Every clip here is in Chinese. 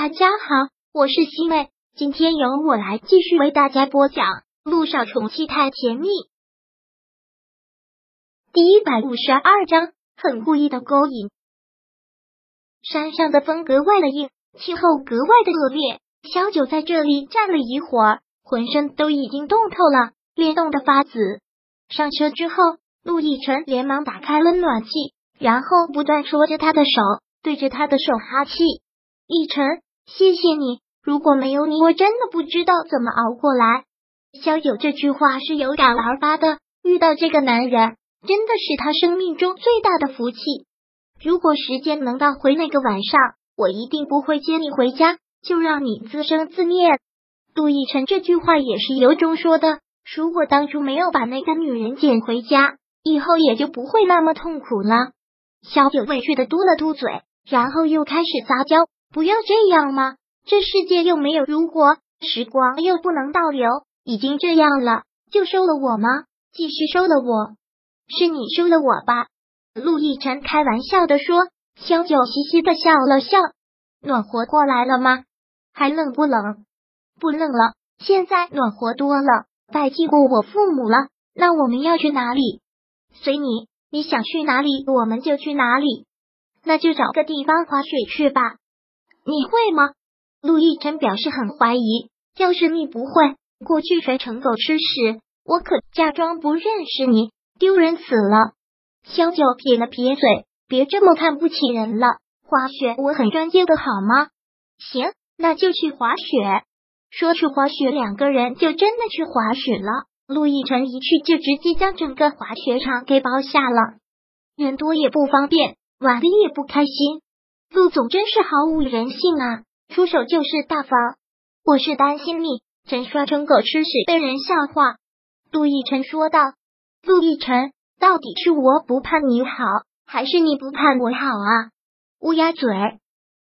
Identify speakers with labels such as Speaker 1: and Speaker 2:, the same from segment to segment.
Speaker 1: 大家好，我是西妹，今天由我来继续为大家播讲《路上宠妻太甜蜜》第一百五十二章，很故意的勾引。山上的风格外的硬，气候格外的恶劣。小九在这里站了一会儿，浑身都已经冻透了，脸冻得发紫。上车之后，陆亦辰连忙打开了暖气，然后不断戳着他的手，对着他的手哈气。亦辰，谢谢你，如果没有你，我真的不知道怎么熬过来。小九这句话是有感而发的，遇到这个男人真的是他生命中最大的福气。如果时间能倒回那个晚上，我一定不会接你回家，就让你自生自灭。杜奕辰这句话也是由衷说的，如果当初没有把那个女人捡回家，以后也就不会那么痛苦了。小九委屈的嘟了嘟嘴，然后又开始撒娇。不要这样吗？这世界又没有如果，时光又不能倒流，已经这样了，就收了我吗？继续收了我，是你收了我吧？陆亦辰开玩笑的说。萧九嘻嘻的笑了笑，暖和过来了吗？还冷不冷？不冷了，现在暖和多了。拜祭过我父母了，那我们要去哪里？随你，你想去哪里，我们就去哪里。那就找个地方滑雪去吧。你会吗？陆亦辰表示很怀疑。要是你不会，过去学成狗吃屎，我可假装不认识你，丢人死了。萧九撇了撇嘴，别这么看不起人了。滑雪我很专业的，好吗？行，那就去滑雪。说去滑雪，两个人就真的去滑雪了。陆亦辰一去就直接将整个滑雪场给包下了，人多也不方便，玩的也不开心。陆总真是毫无人性啊！出手就是大方。我是担心你真摔成狗吃屎被人笑话。陆亦辰说道：“陆亦辰，到底是我不盼你好，还是你不盼我好啊？”乌鸦嘴。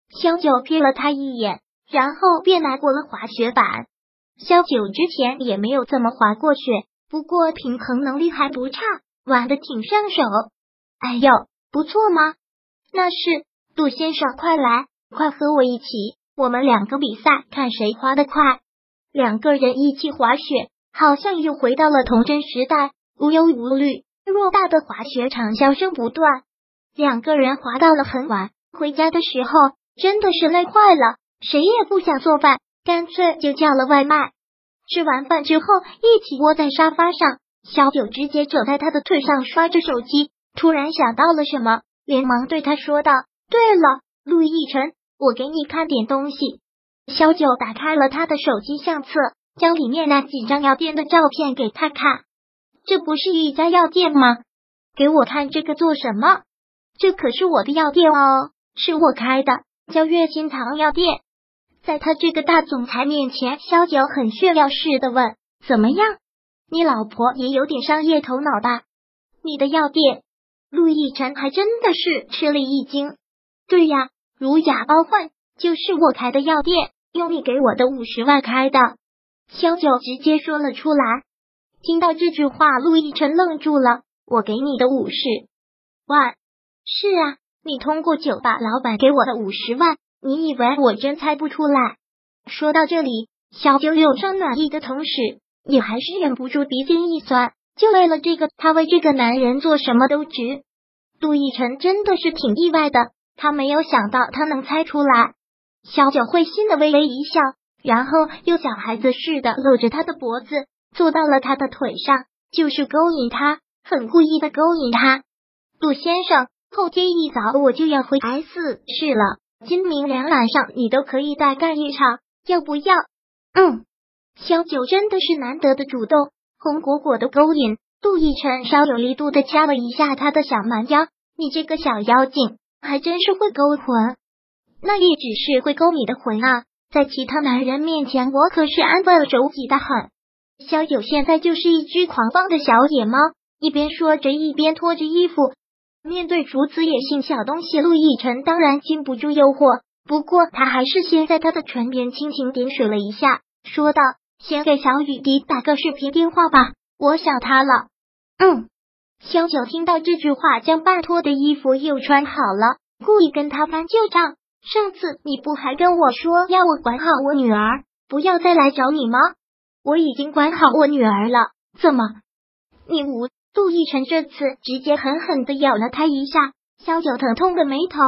Speaker 1: 萧九瞥了他一眼，然后便拿过了滑雪板。萧九之前也没有怎么滑过雪，不过平衡能力还不差，玩的挺上手。哎呦，不错吗？那是。杜先生，快来，快和我一起，我们两个比赛，看谁滑得快。两个人一起滑雪，好像又回到了童真时代，无忧无虑。偌大的滑雪场，笑声不断。两个人滑到了很晚，回家的时候真的是累坏了，谁也不想做饭，干脆就叫了外卖。吃完饭之后，一起窝在沙发上，小九直接枕在他的腿上刷着手机，突然想到了什么，连忙对他说道。对了，陆亦辰，我给你看点东西。小九打开了他的手机相册，将里面那几张药店的照片给他看。这不是一家药店吗？给我看这个做什么？这可是我的药店哦，是我开的，叫月心堂药店。在他这个大总裁面前，小九很炫耀似的问：“怎么样？你老婆也有点商业头脑吧？”你的药店，陆亦辰还真的是吃了一惊。对呀，如假包换，就是我开的药店，用你给我的五十万开的。萧九直接说了出来。听到这句话，陆亦辰愣住了。我给你的五十万，是啊，你通过酒吧老板给我的五十万，你以为我真猜不出来？说到这里，小九有生暖意的同时，也还是忍不住鼻尖一酸。就为了这个，他为这个男人做什么都值。陆亦辰真的是挺意外的。他没有想到他能猜出来，小九会心的微微一笑，然后又小孩子似的搂着他的脖子，坐到了他的腿上，就是勾引他，很故意的勾引他。陆先生，后天一早我就要回 S 市了，今明两晚上你都可以再干一场，要不要？嗯，小九真的是难得的主动，红果果的勾引。陆亦辰稍有力度的掐了一下他的小蛮腰，你这个小妖精。还真是会勾魂，那也只是会勾你的魂啊！在其他男人面前，我可是安分守己的很。小九现在就是一只狂放的小野猫，一边说着，一边脱着衣服。面对如此野性小东西，陆亦辰当然禁不住诱惑，不过他还是先在他的唇边轻轻点水了一下，说道：“先给小雨滴打个视频电话吧，我想他了。”嗯。萧九听到这句话，将半脱的衣服又穿好了，故意跟他翻旧账。上次你不还跟我说要我管好我女儿，不要再来找你吗？我已经管好我女儿了，怎么？你无？杜奕辰这次直接狠狠的咬了他一下，萧九疼痛的眉头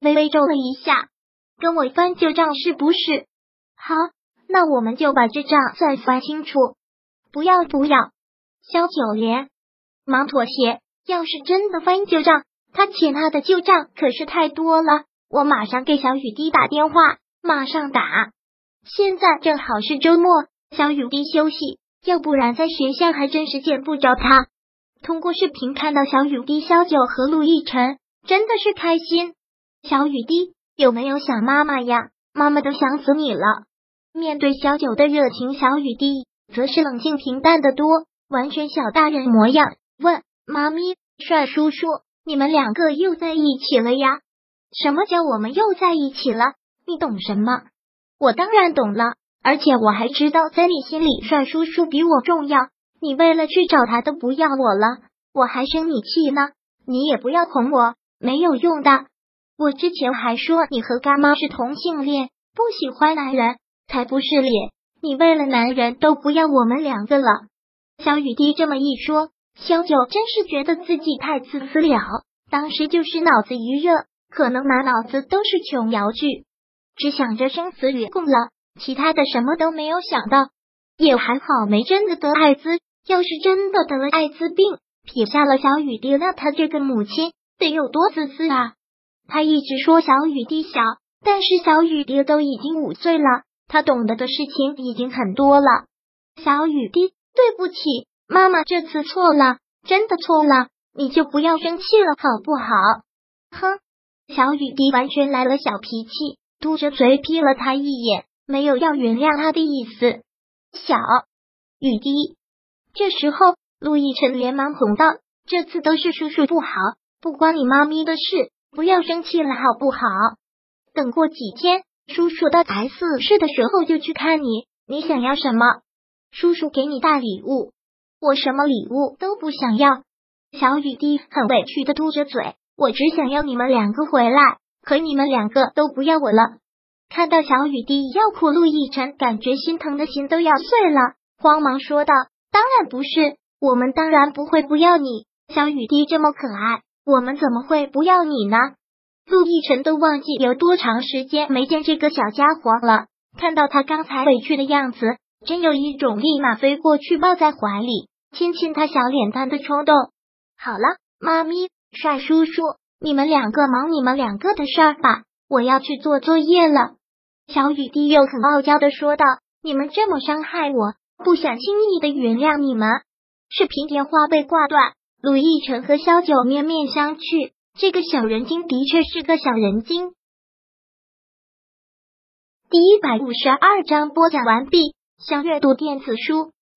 Speaker 1: 微微皱了一下，跟我翻旧账是不是？好，那我们就把这账再翻清楚。不要不要，萧九连忙妥协。要是真的翻旧账，他欠他的旧账可是太多了。我马上给小雨滴打电话，马上打。现在正好是周末，小雨滴休息，要不然在学校还真是见不着他。通过视频看到小雨滴、萧九和陆亦辰，真的是开心。小雨滴有没有想妈妈呀？妈妈都想死你了。面对萧九的热情，小雨滴则是冷静平淡的多，完全小大人模样。问妈咪：“帅叔叔，你们两个又在一起了呀？什么叫我们又在一起了？你懂什么？我当然懂了，而且我还知道，在你心里，帅叔叔比我重要。”你为了去找他都不要我了，我还生你气呢。你也不要哄我，没有用的。我之前还说你和干妈是同性恋，不喜欢男人，才不是脸。你为了男人都不要我们两个了。小雨滴这么一说，萧九真是觉得自己太自私了。当时就是脑子一热，可能满脑子都是琼瑶剧，只想着生死与共了，其他的什么都没有想到。也还好没真的得艾滋。要是真的得了艾滋病，撇下了小雨滴，那他这个母亲得有多自私啊！他一直说小雨滴小，但是小雨滴都已经五岁了，他懂得的事情已经很多了。小雨滴，对不起，妈妈这次错了，真的错了，你就不要生气了，好不好？哼！小雨滴完全来了小脾气，嘟着嘴瞥了他一眼，没有要原谅他的意思。小雨滴。这时候，陆亦辰连忙哄道：“这次都是叔叔不好，不关你妈咪的事，不要生气了，好不好？等过几天，叔叔到 S 市的时候就去看你。你想要什么？叔叔给你带礼物。我什么礼物都不想要。”小雨滴很委屈的嘟着嘴：“我只想要你们两个回来，可你们两个都不要我了。”看到小雨滴要哭，陆亦辰感觉心疼的心都要碎了，慌忙说道。当然不是，我们当然不会不要你。小雨滴这么可爱，我们怎么会不要你呢？陆亦辰都忘记有多长时间没见这个小家伙了，看到他刚才委屈的样子，真有一种立马飞过去抱在怀里亲亲他小脸蛋的冲动。好了，妈咪，帅叔叔，你们两个忙你们两个的事儿吧，我要去做作业了。小雨滴又很傲娇的说道：“你们这么伤害我。”不想轻易的原谅你们。视频电话被挂断，陆亦辰和萧九面面相觑。这个小人精的确是个小人精。第一百五十二章播讲完毕。想阅读电子书，